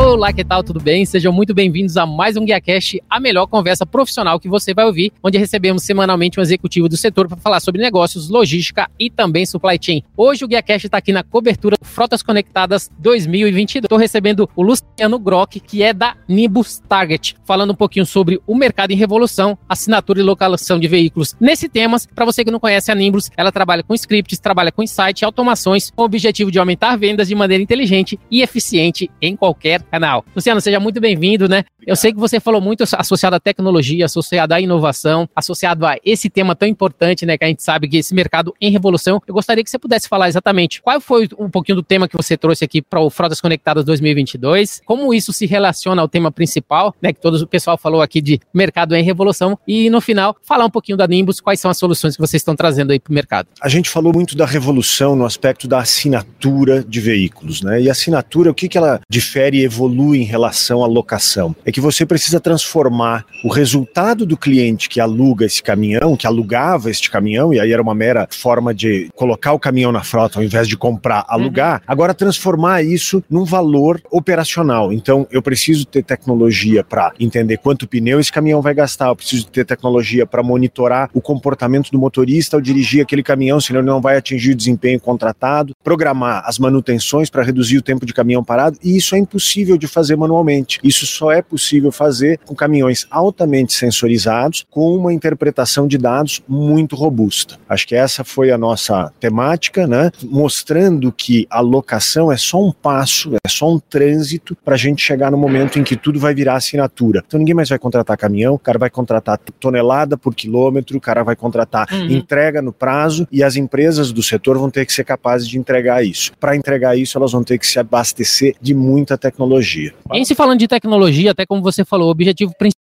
Olá, que tal? Tudo bem? Sejam muito bem-vindos a mais um GuiaCast, a melhor conversa profissional que você vai ouvir, onde recebemos semanalmente um executivo do setor para falar sobre negócios, logística e também supply chain. Hoje o GuiaCast está aqui na cobertura Frotas Conectadas 2022. Estou recebendo o Luciano Grock, que é da Nimbus Target, falando um pouquinho sobre o mercado em revolução, assinatura e localização de veículos. Nesse tema, para você que não conhece a Nimbus, ela trabalha com scripts, trabalha com insight e automações com o objetivo de aumentar vendas de maneira inteligente e eficiente em qualquer canal. Luciano, seja muito bem-vindo, né? Eu sei que você falou muito associado à tecnologia, associado à inovação, associado a esse tema tão importante, né? Que a gente sabe que esse mercado em revolução. Eu gostaria que você pudesse falar exatamente qual foi um pouquinho do tema que você trouxe aqui para o Frotas Conectadas 2022, como isso se relaciona ao tema principal, né? Que todo o pessoal falou aqui de mercado em revolução, e no final, falar um pouquinho da Nimbus, quais são as soluções que vocês estão trazendo aí para o mercado. A gente falou muito da revolução no aspecto da assinatura de veículos, né? E a assinatura, o que, que ela difere e evolui? em relação à locação. É que você precisa transformar o resultado do cliente que aluga esse caminhão, que alugava este caminhão, e aí era uma mera forma de colocar o caminhão na frota ao invés de comprar, alugar, uhum. agora transformar isso num valor operacional. Então, eu preciso ter tecnologia para entender quanto pneu esse caminhão vai gastar, eu preciso ter tecnologia para monitorar o comportamento do motorista ao dirigir aquele caminhão, senão ele não vai atingir o desempenho contratado, programar as manutenções para reduzir o tempo de caminhão parado, e isso é impossível de fazer manualmente. Isso só é possível fazer com caminhões altamente sensorizados, com uma interpretação de dados muito robusta. Acho que essa foi a nossa temática, né? Mostrando que a locação é só um passo, é só um trânsito para a gente chegar no momento em que tudo vai virar assinatura. Então ninguém mais vai contratar caminhão, o cara vai contratar tonelada por quilômetro, o cara vai contratar uhum. entrega no prazo e as empresas do setor vão ter que ser capazes de entregar isso. Para entregar isso, elas vão ter que se abastecer de muita tecnologia tecnologia. Em se falando de tecnologia, até como você falou, o objetivo principal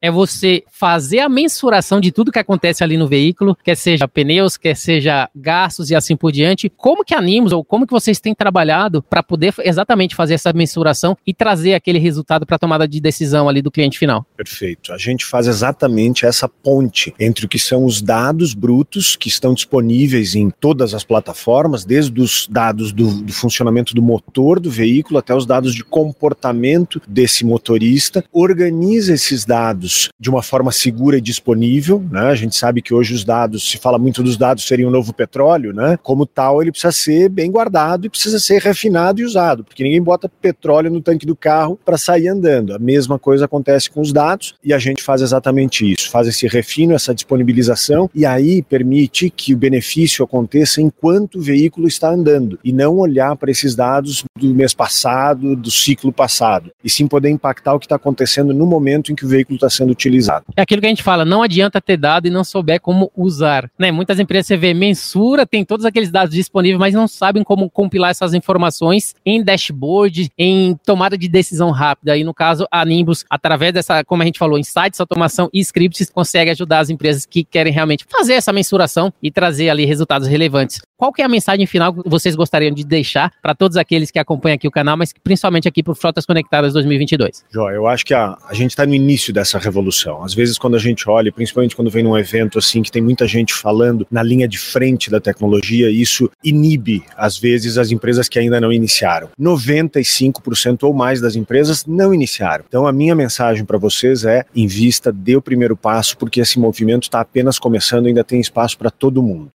é você fazer a mensuração de tudo que acontece ali no veículo, quer seja pneus, quer seja gastos e assim por diante. Como que animos ou como que vocês têm trabalhado para poder exatamente fazer essa mensuração e trazer aquele resultado para a tomada de decisão ali do cliente final? Perfeito. A gente faz exatamente essa ponte entre o que são os dados brutos que estão disponíveis em todas as plataformas, desde os dados do, do funcionamento do motor do veículo até os dados de comportamento desse motorista, organiza esses dados de uma forma segura e disponível. Né? A gente sabe que hoje os dados, se fala muito dos dados serem o um novo petróleo, né? como tal, ele precisa ser bem guardado e precisa ser refinado e usado, porque ninguém bota petróleo no tanque do carro para sair andando. A mesma coisa acontece com os dados e a gente faz exatamente isso, faz esse refino, essa disponibilização e aí permite que o benefício aconteça enquanto o veículo está andando e não olhar para esses dados do mês passado, do ciclo passado, e sim poder impactar o que está acontecendo no momento em que o veículo está sendo utilizado. É aquilo que a gente fala, não adianta ter dado e não souber como usar. Né? Muitas empresas você vê mensura, tem todos aqueles dados disponíveis, mas não sabem como compilar essas informações em dashboard, em tomada de decisão rápida. E no caso, a Nimbus, através dessa, como a gente falou, insights, automação e scripts, consegue ajudar as empresas que querem realmente fazer essa mensuração e trazer ali resultados relevantes. Qual que é a mensagem final que vocês gostariam de deixar para todos aqueles que acompanham aqui o canal, mas principalmente aqui para o Frotas Conectadas 2022? Jó, eu acho que a, a gente está no início dessa revolução. Às vezes, quando a gente olha, principalmente quando vem num evento assim, que tem muita gente falando na linha de frente da tecnologia, isso inibe, às vezes, as empresas que ainda não iniciaram. 95% ou mais das empresas não iniciaram. Então, a minha mensagem para vocês é: invista, dê o primeiro passo, porque esse movimento está apenas começando, ainda tem espaço para todo mundo.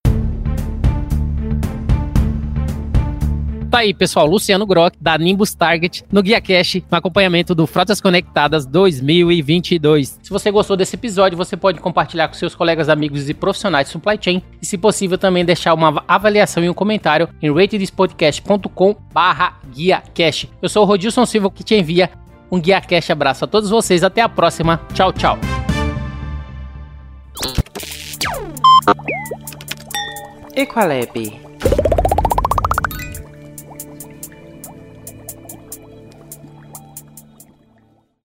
Tá aí, pessoal, Luciano Grock, da Nimbus Target, no Guia Cash, no acompanhamento do Frotas Conectadas 2022. Se você gostou desse episódio, você pode compartilhar com seus colegas, amigos e profissionais de supply chain, e se possível também deixar uma avaliação e um comentário em ratedspodcast.com barra Guia Cash. Eu sou o Rodilson Silva, que te envia um Guia Cash abraço a todos vocês, até a próxima, tchau, tchau. Equalab